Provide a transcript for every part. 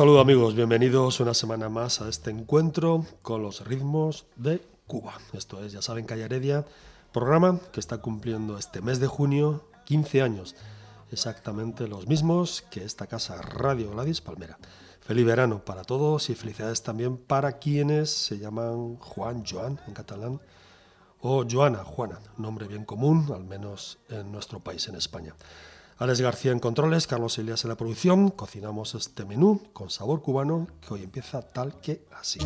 Saludo amigos, bienvenidos una semana más a este encuentro con los ritmos de Cuba. Esto es, ya saben, Calle Heredia, programa que está cumpliendo este mes de junio 15 años, exactamente los mismos que esta casa Radio Gladys Palmera. Feliz verano para todos y felicidades también para quienes se llaman Juan, Joan en catalán, o Joana, Juana, nombre bien común, al menos en nuestro país, en España. Alex García en controles, Carlos Elias en la producción. Cocinamos este menú con sabor cubano que hoy empieza tal que así.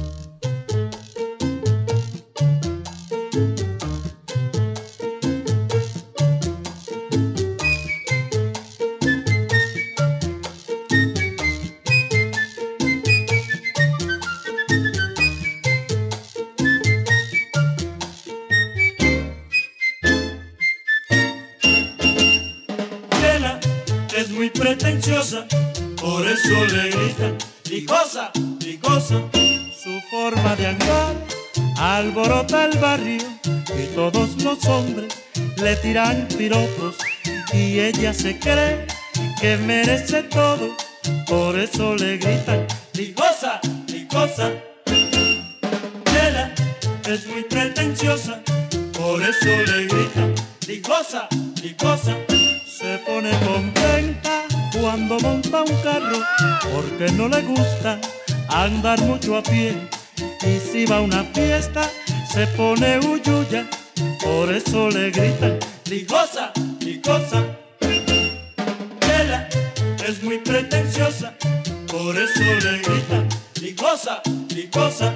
Por eso le gritan, licosa, licosa. Su forma de andar alborota el barrio y todos los hombres le tiran piropos y ella se cree que merece todo, por eso le gritan, licosa, licosa. Ella es muy pretenciosa, por eso le gritan, licosa, licosa. Se pone contenta cuando monta un carro porque no le gusta andar mucho a pie. Y si va a una fiesta se pone uyuya, por eso le gritan ligosa, ligosa. Ella es muy pretenciosa, por eso le gritan ligosa, ligosa.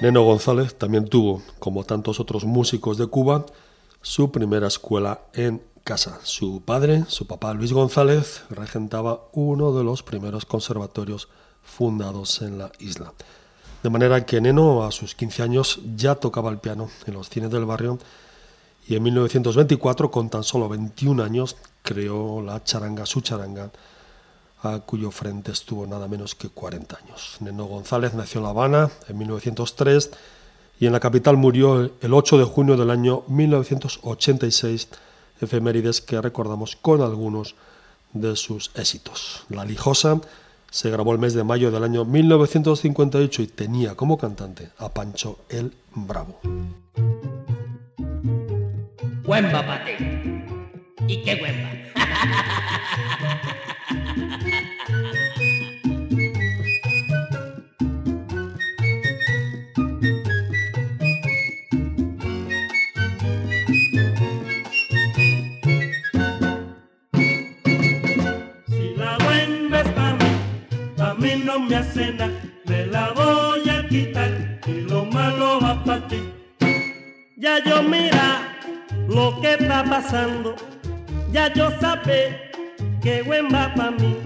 Neno González también tuvo, como tantos otros músicos de Cuba, su primera escuela en casa. Su padre, su papá Luis González, regentaba uno de los primeros conservatorios fundados en la isla. De manera que Neno a sus 15 años ya tocaba el piano en los cines del barrio y en 1924, con tan solo 21 años, creó la charanga Su Charanga, a cuyo frente estuvo nada menos que 40 años. Neno González nació en La Habana en 1903 y en la capital murió el 8 de junio del año 1986, efemérides que recordamos con algunos de sus éxitos. La Lijosa se grabó el mes de mayo del año 1958 y tenía como cantante a Pancho el Bravo. ¿Y qué me me la voy a quitar y lo malo va para ti. Ya yo mira lo que está pasando, ya yo sabe que buen va para mí.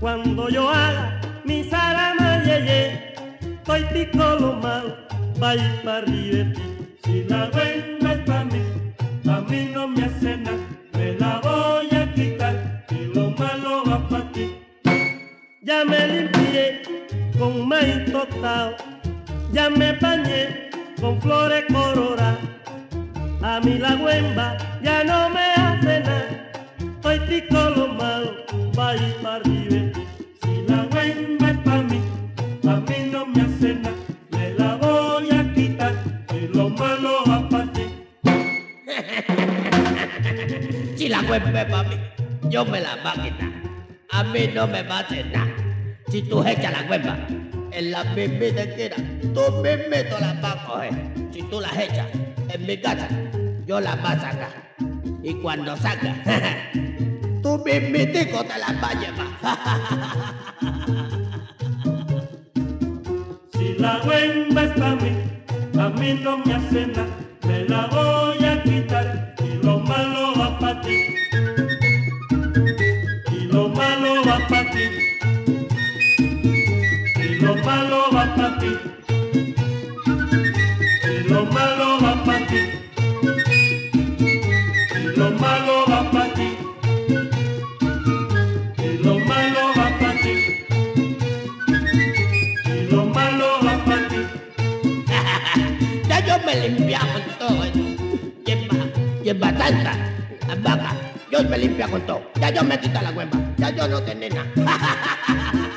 Cuando yo haga mi salama yeye, estoy tico lo malo, va ir para ti. Si la buen es para mí, a mí no me hace nada, me la voy ya me bañé con flores coronadas. A mí la huemba ya no me hace nada, hoy pico lo malo, va y para Si la huemba es para mí, a mí no me hace nada, me la voy a quitar, que lo malo va para ti. si la huemba es para mí, yo me la va a quitar, a mí no me va a hacer nada, si tú echas la huemba en la misma esquina, tú mismito la vas a coger. Si tú las echas en mi casa, yo las vas a sacar. Y cuando sacas, tú mismitico te las vas a llevar. Si la hueva es para mí, a mí no me hace nada, me la voy a quitar Y lo malo va para ti. Y lo malo va para ti. Y lo malo va para ti. Y lo malo va para ti. ya yo me limpia con todo batata, las vacas, yo me limpia con todo. Ya yo me quita la hueva, ya yo no tengo nada.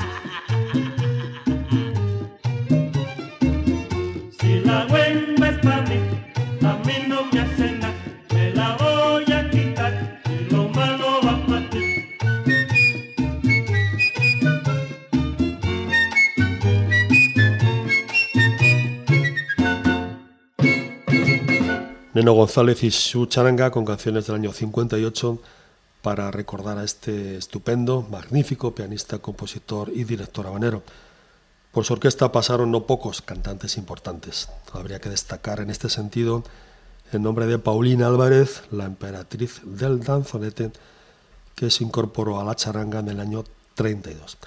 Neno González y su charanga con canciones del año 58 para recordar a este estupendo, magnífico pianista, compositor y director habanero. Por su orquesta pasaron no pocos cantantes importantes. Habría que destacar en este sentido el nombre de Paulina Álvarez, la emperatriz del danzonete, que se incorporó a la charanga en el año 32.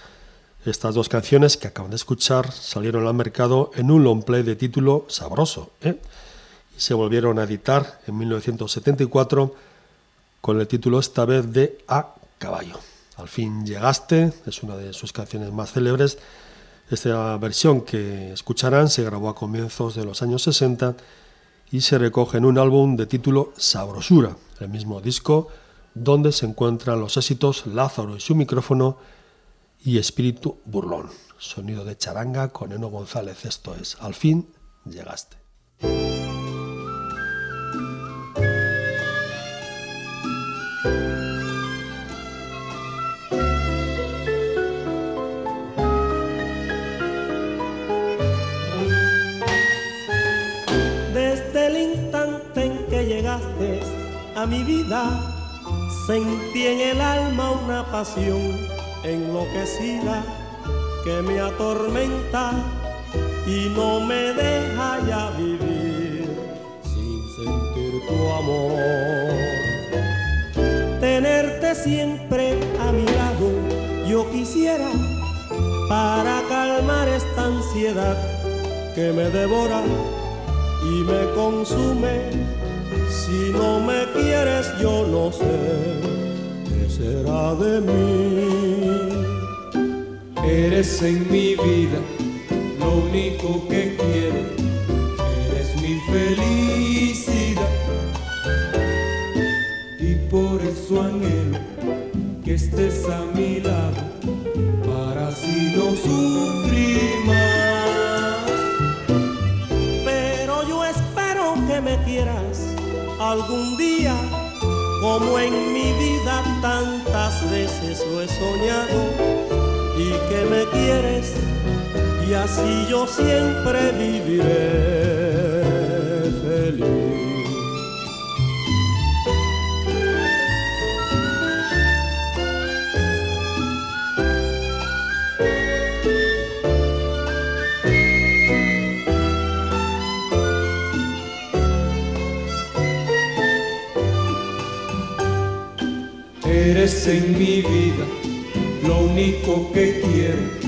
Estas dos canciones que acaban de escuchar salieron al mercado en un long play de título Sabroso, ¿eh? Se volvieron a editar en 1974 con el título esta vez de A Caballo. Al fin llegaste, es una de sus canciones más célebres. Esta versión que escucharán se grabó a comienzos de los años 60 y se recoge en un álbum de título Sabrosura, el mismo disco donde se encuentran los éxitos Lázaro y su micrófono y Espíritu Burlón. Sonido de charanga con Eno González, esto es Al fin llegaste. Mi vida, sentí en el alma una pasión enloquecida que me atormenta y no me deja ya vivir sin sentir tu amor. Tenerte siempre a mi lado, yo quisiera para calmar esta ansiedad que me devora y me consume. Si no me quieres, yo no sé qué será de mí. Eres en mi vida lo único que quiero. Eres mi felicidad. Y por eso anhelo que estés a mi lado para así no sufrir más. Algún día, como en mi vida tantas veces lo he soñado, y que me quieres, y así yo siempre viviré en mi vida lo único que quiero.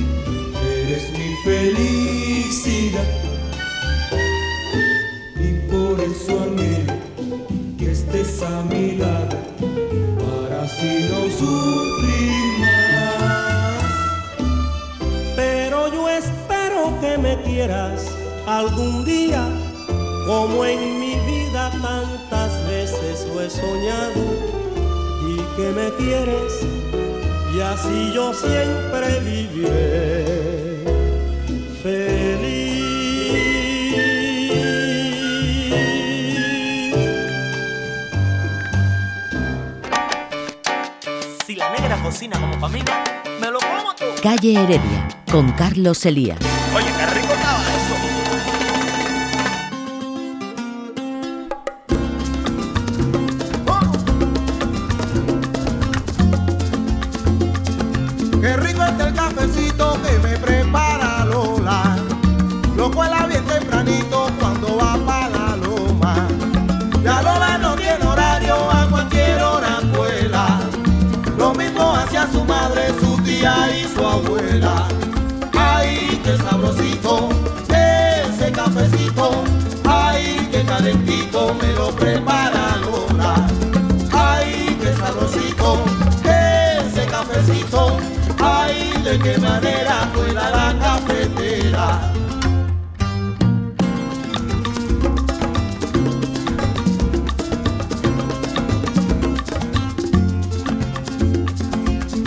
Carlos Elías. Oye, qué rico. preparan ahora. Ay, qué sabrosito, ese cafecito. Ay, de qué manera vuela la cafetera.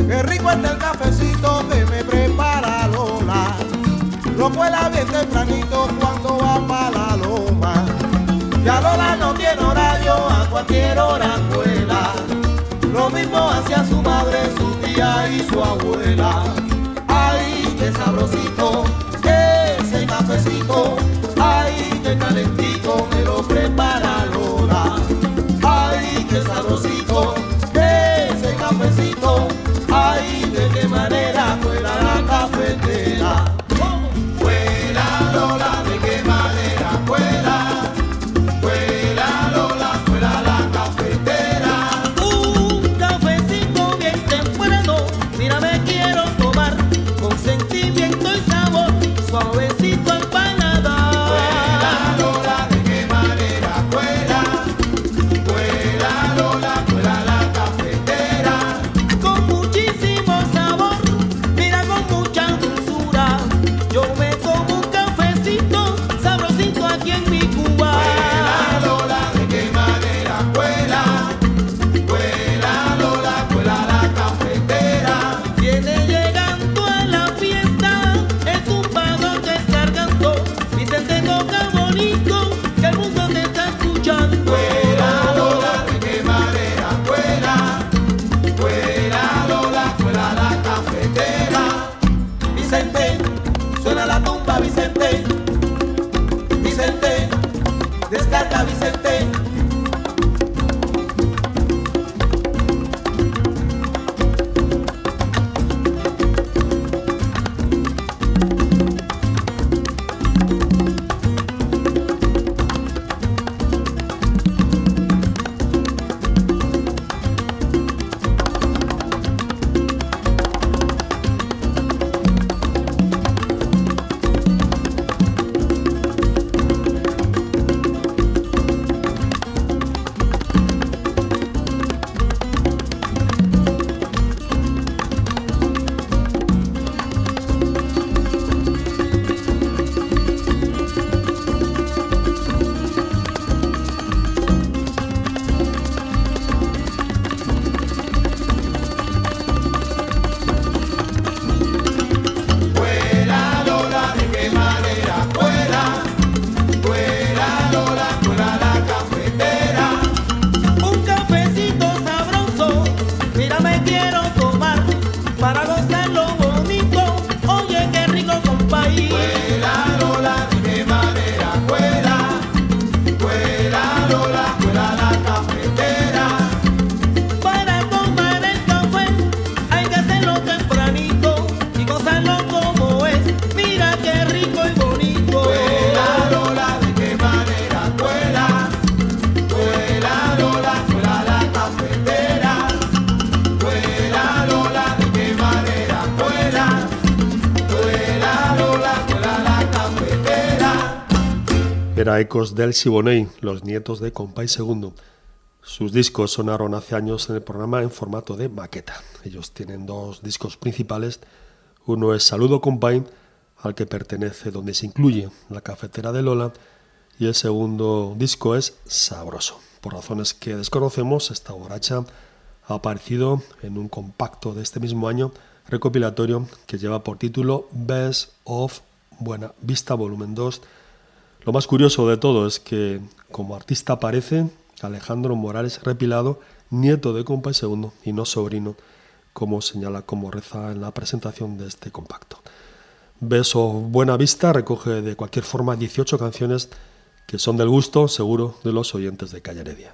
Qué rico está el cafecito que me prepara Lola. Lo cuela bien tempranito cuando quiero Oranguela. Lo mismo hacia su madre, su tía y su abuela. Ay, qué sabrosito. ecos del Siboney, los nietos de Compay II. Sus discos sonaron hace años en el programa en formato de maqueta. Ellos tienen dos discos principales. Uno es Saludo Compay, al que pertenece donde se incluye la cafetera de Lola, y el segundo disco es Sabroso. Por razones que desconocemos, esta borracha ha aparecido en un compacto de este mismo año recopilatorio que lleva por título Best of Buena Vista Volumen 2 lo más curioso de todo es que, como artista aparece Alejandro Morales Repilado, nieto de Compay II y no sobrino, como señala como reza en la presentación de este compacto. Beso Buena Vista recoge de cualquier forma 18 canciones que son del gusto, seguro, de los oyentes de Calle Heredia.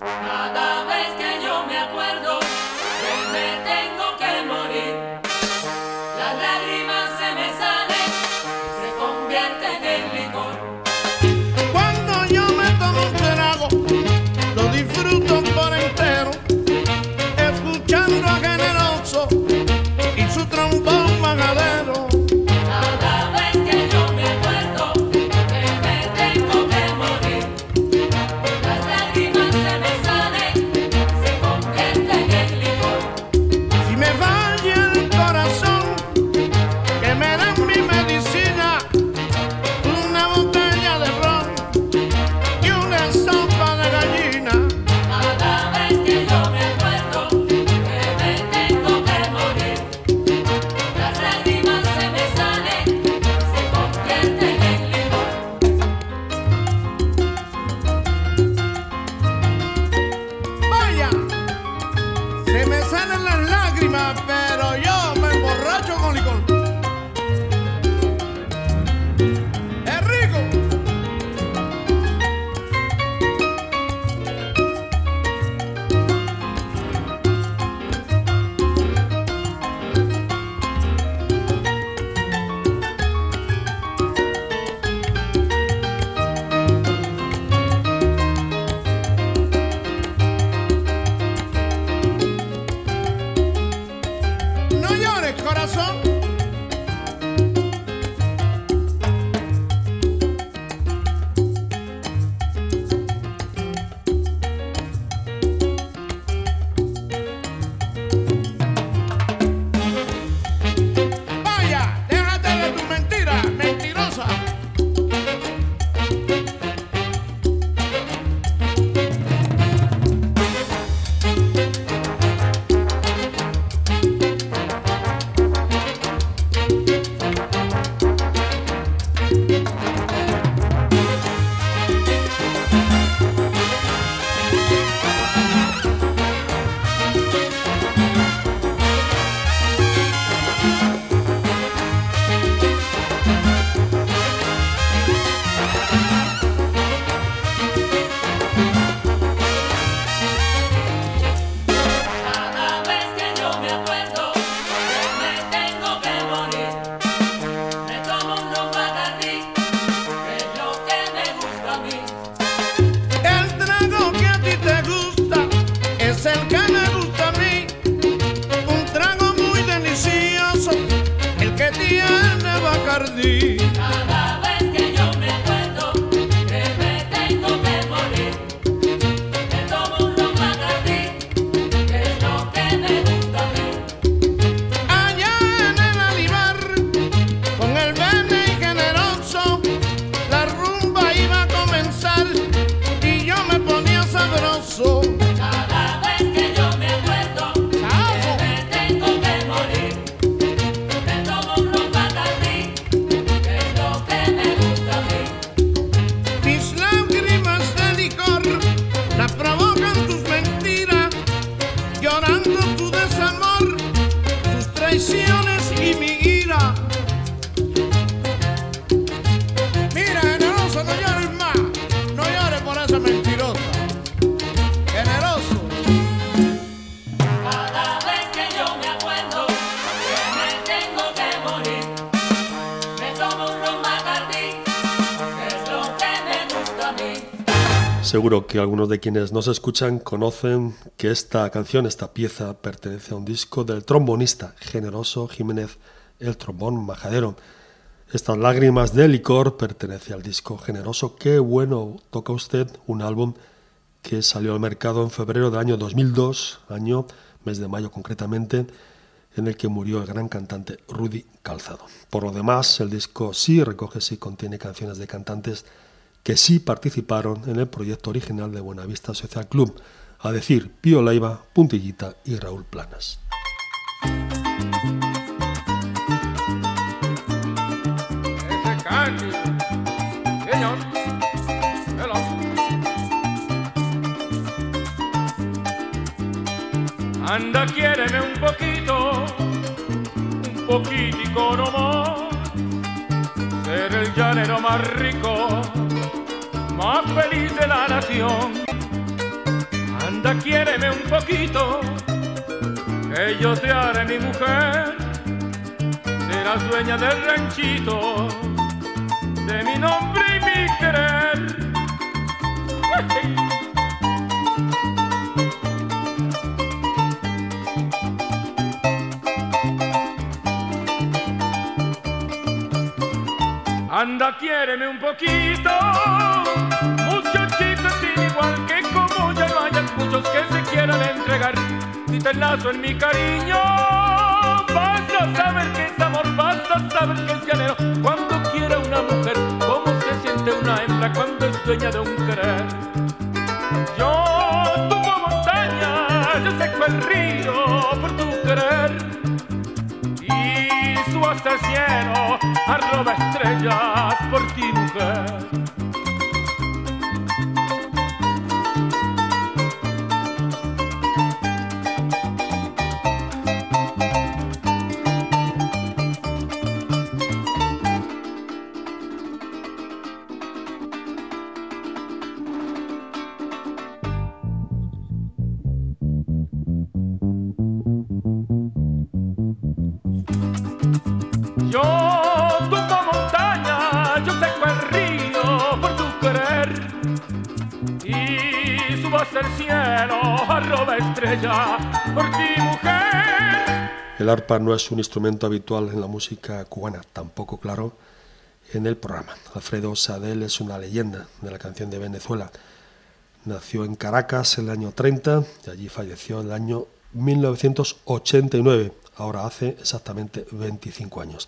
Que algunos de quienes nos escuchan conocen que esta canción, esta pieza, pertenece a un disco del trombonista generoso Jiménez, el trombón majadero. Estas lágrimas de licor pertenece al disco generoso. Qué bueno toca usted un álbum que salió al mercado en febrero del año 2002, año, mes de mayo concretamente, en el que murió el gran cantante Rudy Calzado. Por lo demás, el disco sí recoge, sí contiene canciones de cantantes que sí participaron en el proyecto original de Buenavista Social Club, a decir Pío Leiva, Puntillita y Raúl Planas. Anda, quiéreme un poquito, un poquitico nomás. Ser el llanero más rico, más feliz de la nación. Anda, quiéreme un poquito, que yo te haré mi mujer. Serás dueña del ranchito, de mi nombre y mi querer. Anda, quiéreme un poquito, muchos que se quieran entregar. Si te enlazo en mi cariño, vas a saber que es amor, vas a saber que es llanero. Cuando quiera una mujer, cómo se siente una hembra cuando es dueña de un querer. Yo tumbo montaña, yo seco el río por tu querer y subo hasta el cielo, arroba estrellas por ti, mujer. El. El arpa no es un instrumento habitual en la música cubana, tampoco claro en el programa. Alfredo Sadel es una leyenda de la canción de Venezuela. Nació en Caracas en el año 30 y allí falleció en el año 1989, ahora hace exactamente 25 años.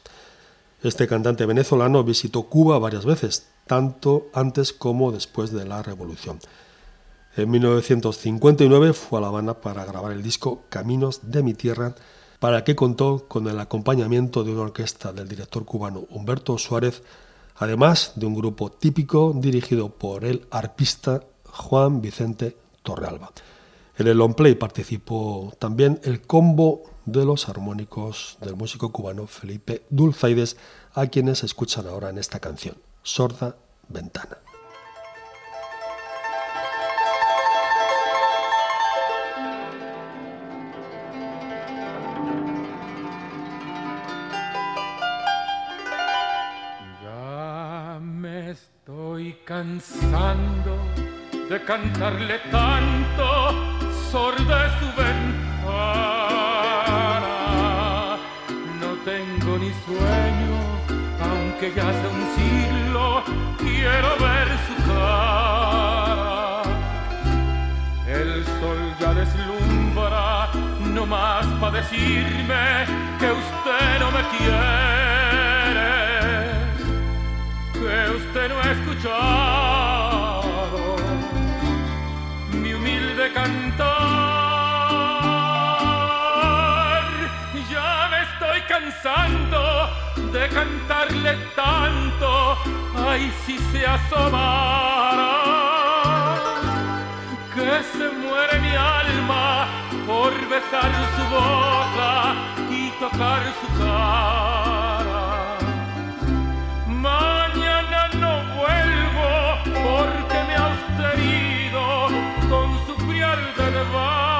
Este cantante venezolano visitó Cuba varias veces, tanto antes como después de la revolución. En 1959 fue a La Habana para grabar el disco Caminos de mi tierra, para el que contó con el acompañamiento de una orquesta del director cubano Humberto Suárez, además de un grupo típico dirigido por el arpista Juan Vicente Torrealba. En el long play participó también el combo de los armónicos del músico cubano Felipe Dulzaides, a quienes escuchan ahora en esta canción, Sorda Ventana. Cansando de cantarle tanto, sorda su ventana. No tengo ni sueño, aunque ya hace un siglo quiero ver su cara. El sol ya deslumbra, no más para decirme que usted no me quiere que usted no ha escuchado mi humilde cantar. Ya me estoy cansando de cantarle tanto, ay si se asomara, que se muere mi alma por besar su boca y tocar su cara. Porque me ha usted herido con su frialdad vara.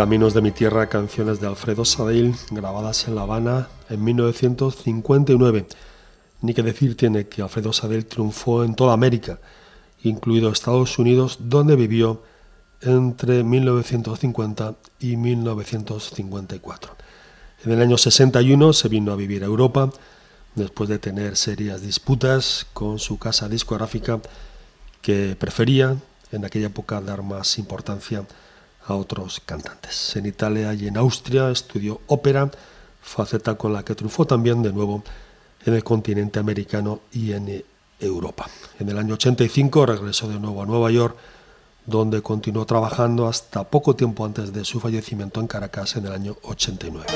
Caminos de mi tierra, canciones de Alfredo Sadil, grabadas en La Habana en 1959. Ni que decir tiene que Alfredo Sadil triunfó en toda América, incluido Estados Unidos, donde vivió entre 1950 y 1954. En el año 61 se vino a vivir a Europa, después de tener serias disputas con su casa discográfica que prefería en aquella época dar más importancia a otros cantantes. En Italia y en Austria estudió ópera, faceta con la que triunfó también de nuevo en el continente americano y en Europa. En el año 85 regresó de nuevo a Nueva York, donde continuó trabajando hasta poco tiempo antes de su fallecimiento en Caracas en el año 89.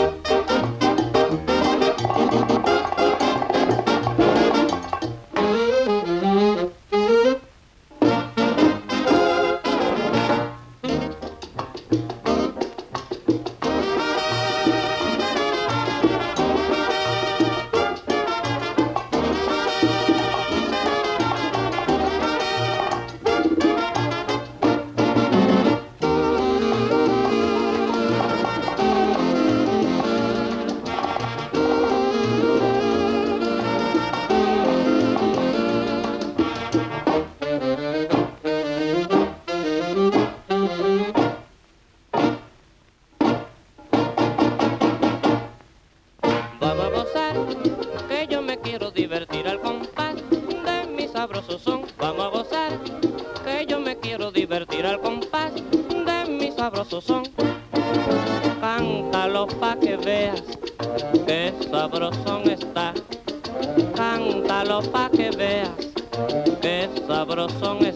Sabrosón está. Cántalo pa' que veas que sabrosón está.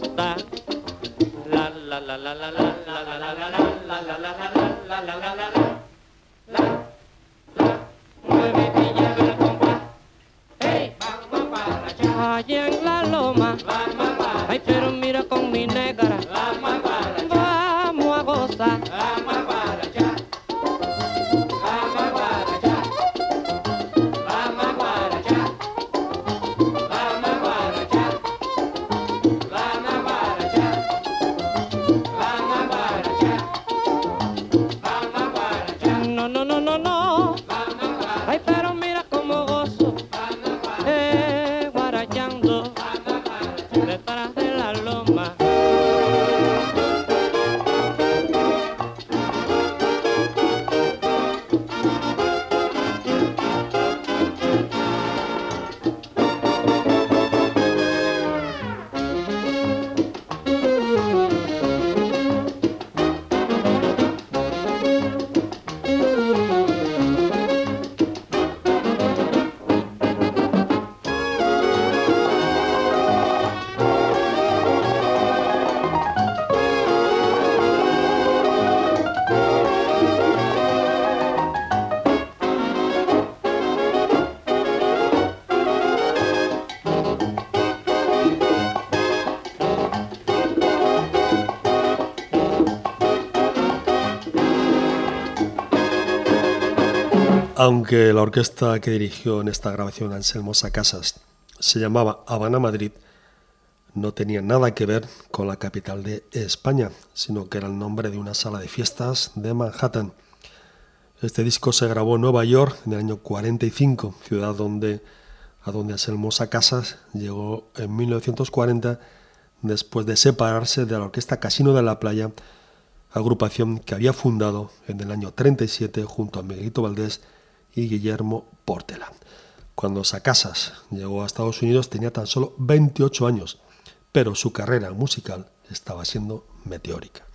Aunque la orquesta que dirigió en esta grabación Anselmo Sacasas se llamaba Habana Madrid, no tenía nada que ver con la capital de España, sino que era el nombre de una sala de fiestas de Manhattan. Este disco se grabó en Nueva York en el año 45, ciudad donde, a donde Anselmo Sacasas llegó en 1940 después de separarse de la orquesta Casino de la Playa, agrupación que había fundado en el año 37 junto a Miguelito Valdés y Guillermo Portela. Cuando Sacasas llegó a Estados Unidos tenía tan solo 28 años, pero su carrera musical estaba siendo meteórica.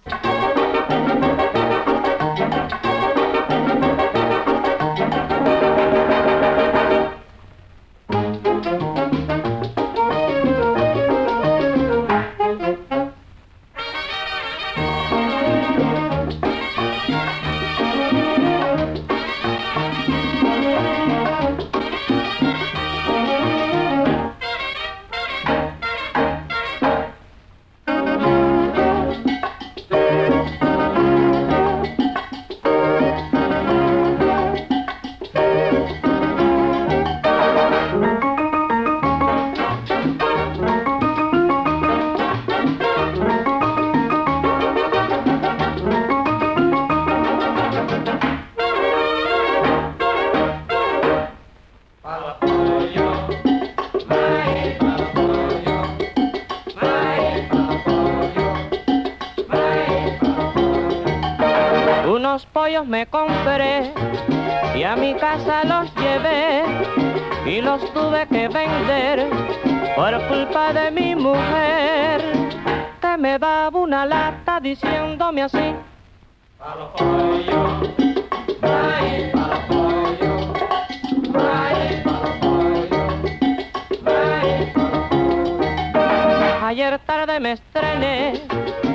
Ayer tarde me estrené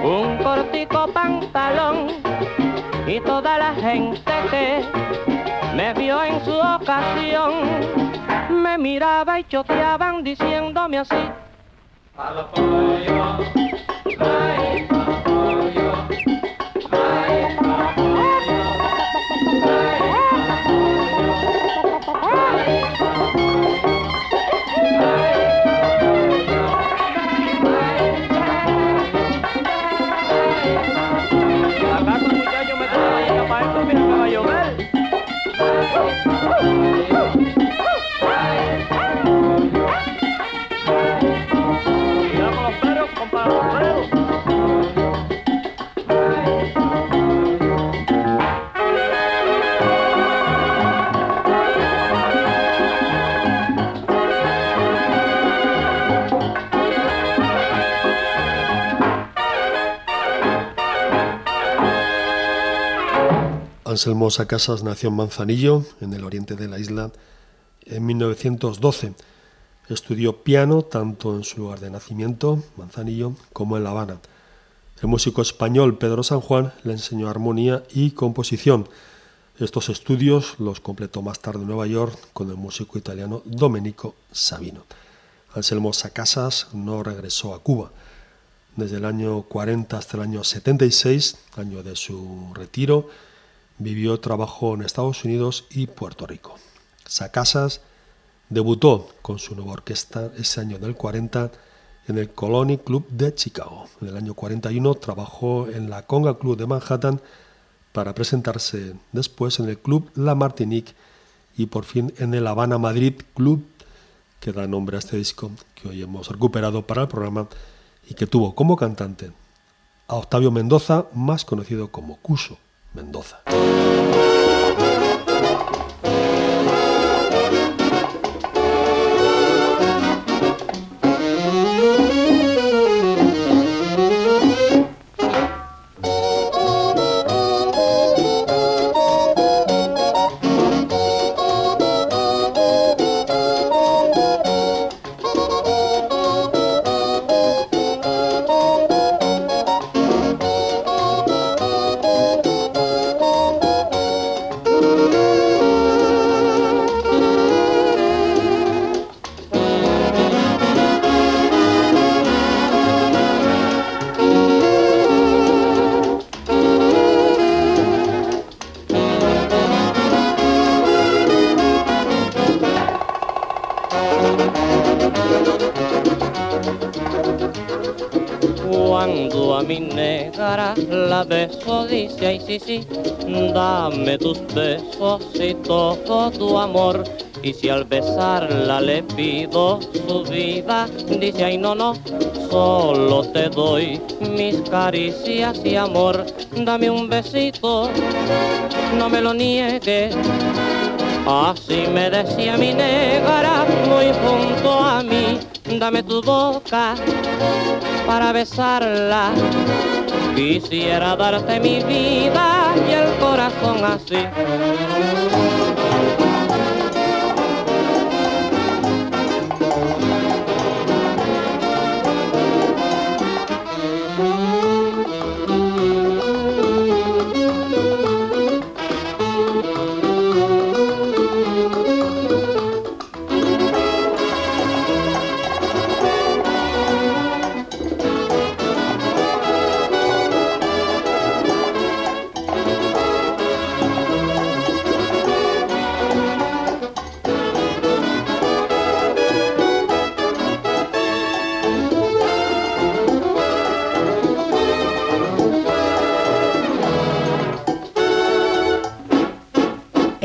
un cortico pantalón y toda la gente que me vio en su ocasión me miraba y choteaban diciéndome así. ¿Acaso Woo! Anselmo Sacasas nació en Manzanillo, en el oriente de la isla, en 1912. Estudió piano tanto en su lugar de nacimiento, Manzanillo, como en La Habana. El músico español Pedro San Juan le enseñó armonía y composición. Estos estudios los completó más tarde en Nueva York con el músico italiano Domenico Sabino. Anselmo Sacasas no regresó a Cuba. Desde el año 40 hasta el año 76, año de su retiro, vivió trabajó en Estados Unidos y Puerto Rico. Sacasas debutó con su nueva orquesta ese año del 40 en el Colony Club de Chicago. En el año 41 trabajó en la Conga Club de Manhattan para presentarse después en el Club La Martinique y por fin en el Habana Madrid Club, que da nombre a este disco que hoy hemos recuperado para el programa y que tuvo como cantante a Octavio Mendoza, más conocido como Cuso Mendoza. Sí sí, dame tus besos y todo tu amor. Y si al besarla le pido su vida, dice ay no no, solo te doy mis caricias y amor. Dame un besito, no me lo niegues. Así me decía mi negra muy junto a mí, dame tu boca para besarla. Quisiera darte mi vida y el corazón así.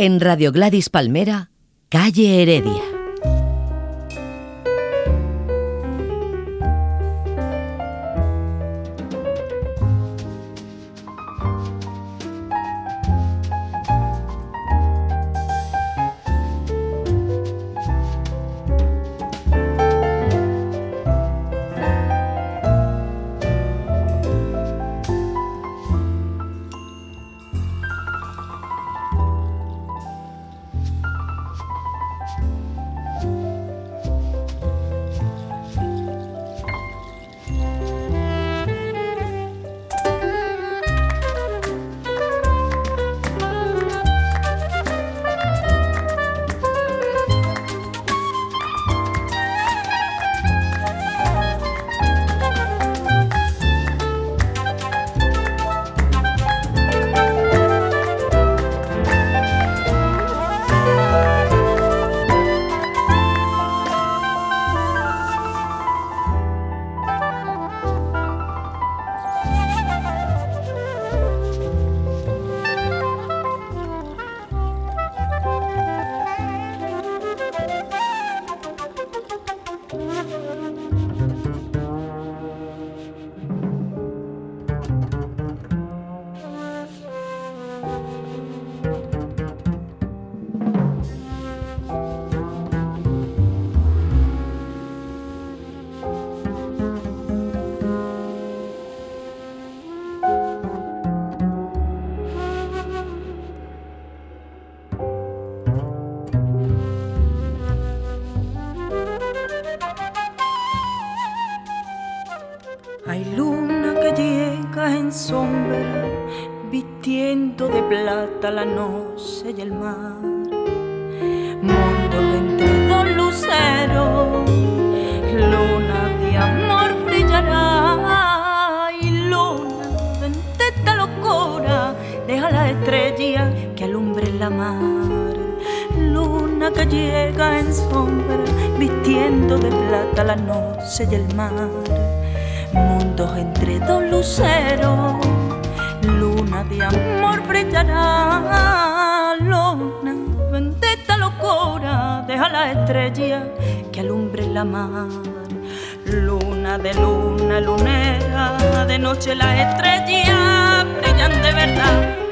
En Radio Gladys Palmera, Calle Heredia. La noche que alumbre la mar. Luna de luna lunera, de noche las estrellas brillan de verdad.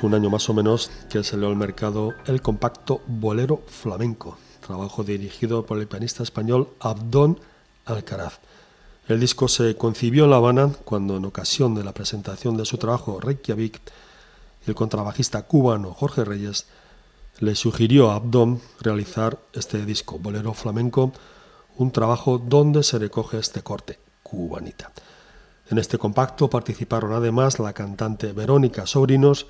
Hace un año más o menos que salió al mercado el compacto Bolero Flamenco, trabajo dirigido por el pianista español Abdón Alcaraz. El disco se concibió en La Habana cuando en ocasión de la presentación de su trabajo Reykjavik, el contrabajista cubano Jorge Reyes le sugirió a Abdón realizar este disco Bolero Flamenco, un trabajo donde se recoge este corte, cubanita. En este compacto participaron además la cantante Verónica Sobrinos,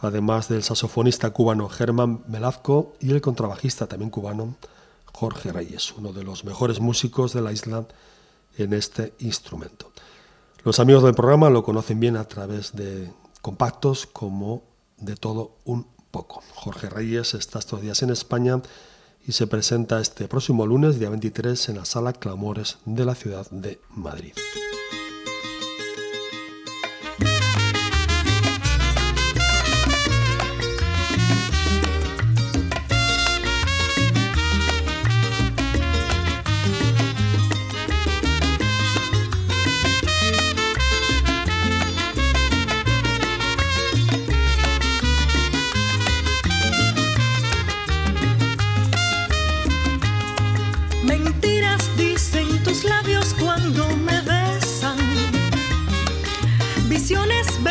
además del saxofonista cubano Germán Velazco y el contrabajista también cubano Jorge Reyes, uno de los mejores músicos de la isla en este instrumento. Los amigos del programa lo conocen bien a través de compactos como De todo un poco. Jorge Reyes está estos días en España y se presenta este próximo lunes, día 23, en la sala Clamores de la ciudad de Madrid. vacaciones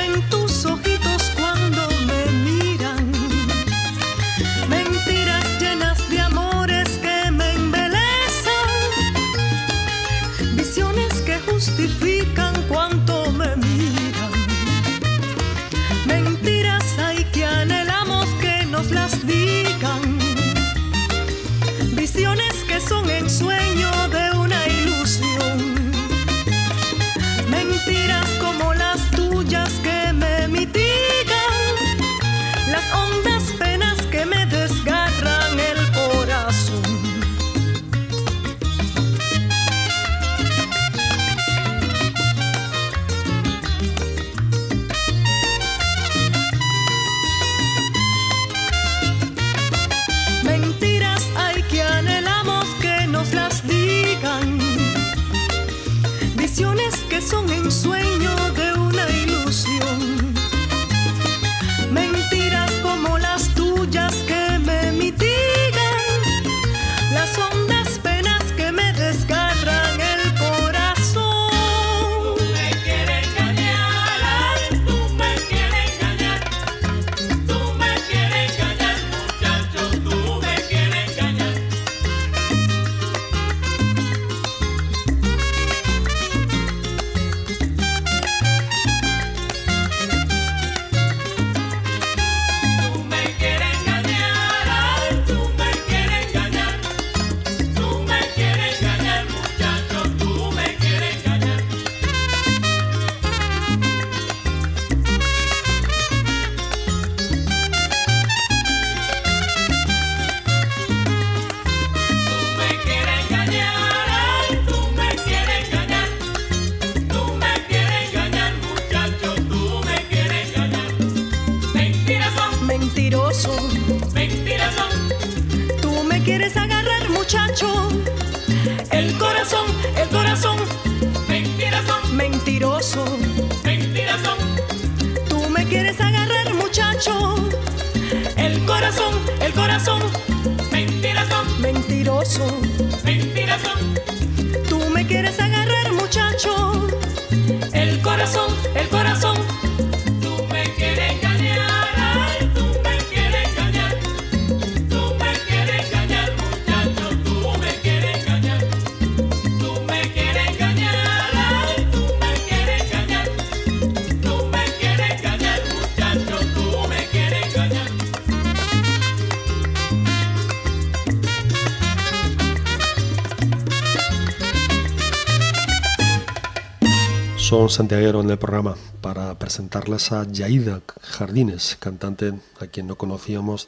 Son santiaguero en el programa para presentarles a Yaida Jardines, cantante a quien no conocíamos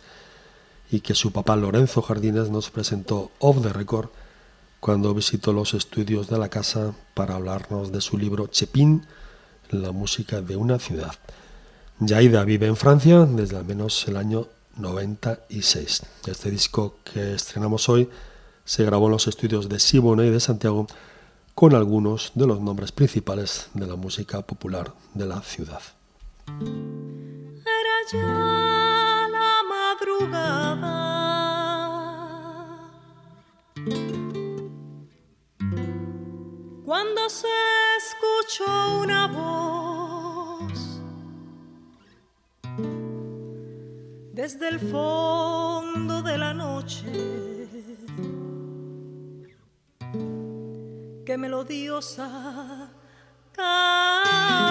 y que su papá Lorenzo Jardines nos presentó off the record cuando visitó los estudios de la casa para hablarnos de su libro Chepín, la música de una ciudad. Yaida vive en Francia desde al menos el año 96. Este disco que estrenamos hoy se grabó en los estudios de Sibona y de Santiago con algunos de los nombres principales de la música popular de la ciudad. era ya la madrugada. Cuando se escuchó una voz desde el fondo de la noche, que melodiosa canto.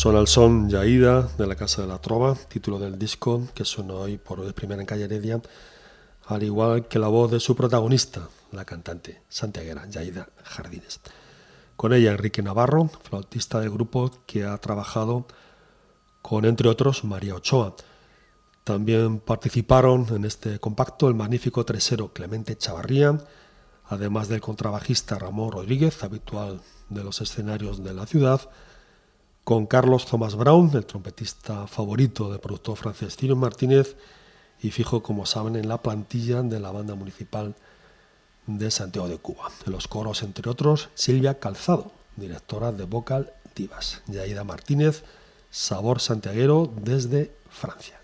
Son al son Yaida de la Casa de la Trova, título del disco que suena hoy por vez primera en Calle Heredia, al igual que la voz de su protagonista, la cantante santiaguera Yaida Jardines. Con ella Enrique Navarro, flautista del grupo que ha trabajado con, entre otros, María Ochoa. También participaron en este compacto el magnífico tresero Clemente Chavarría, además del contrabajista Ramón Rodríguez, habitual de los escenarios de la ciudad, con Carlos Thomas Brown, el trompetista favorito del productor francés Ciro Martínez, y fijo, como saben, en la plantilla de la banda municipal de Santiago de Cuba. En los coros, entre otros, Silvia Calzado, directora de Vocal Divas, Yaida Martínez, Sabor Santiaguero desde Francia.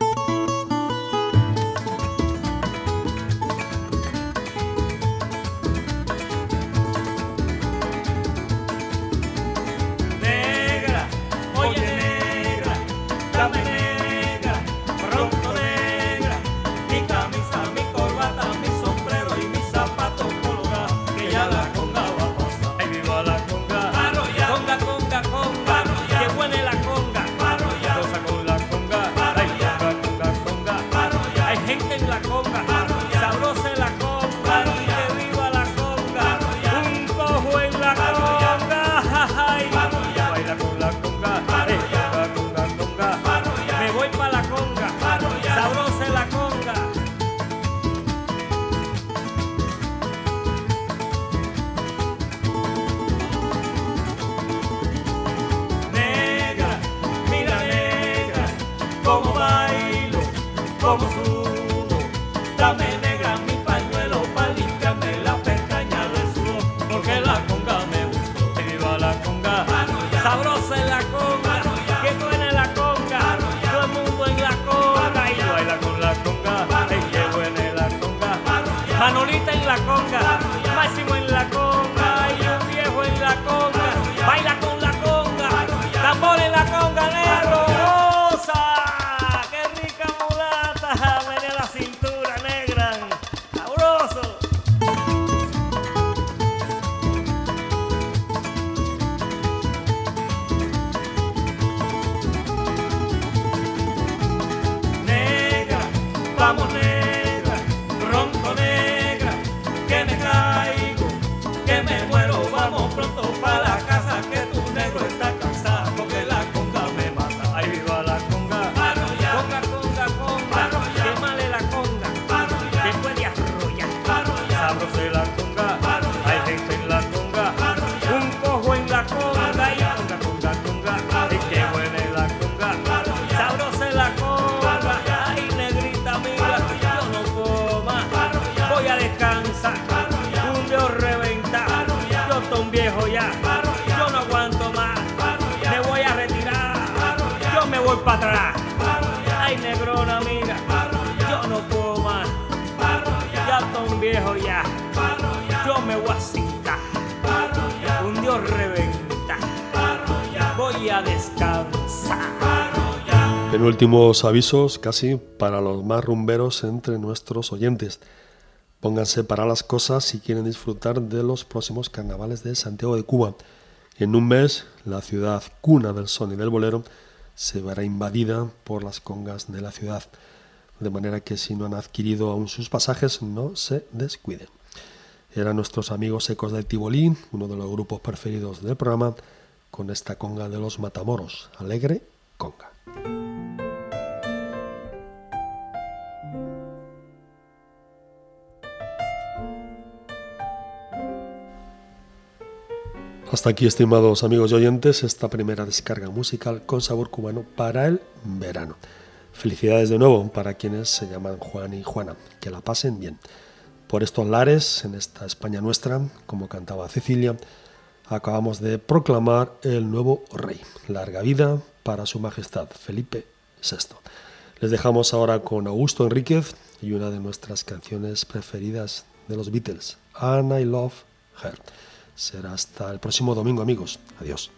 sabrosa últimos avisos casi para los más rumberos entre nuestros oyentes. Pónganse para las cosas si quieren disfrutar de los próximos carnavales de Santiago de Cuba. En un mes, la ciudad cuna del son y del bolero se verá invadida por las congas de la ciudad. De manera que si no han adquirido aún sus pasajes, no se descuiden. Eran nuestros amigos ecos del Tibolín, uno de los grupos preferidos del programa, con esta conga de los Matamoros, alegre conga. Hasta aquí, estimados amigos y oyentes, esta primera descarga musical con sabor cubano para el verano. Felicidades de nuevo para quienes se llaman Juan y Juana, que la pasen bien. Por estos lares, en esta España nuestra, como cantaba Cecilia, acabamos de proclamar el nuevo rey. Larga vida para su majestad Felipe VI. Les dejamos ahora con Augusto Enríquez y una de nuestras canciones preferidas de los Beatles, And I Love Her. Será hasta el próximo domingo, amigos. Adiós.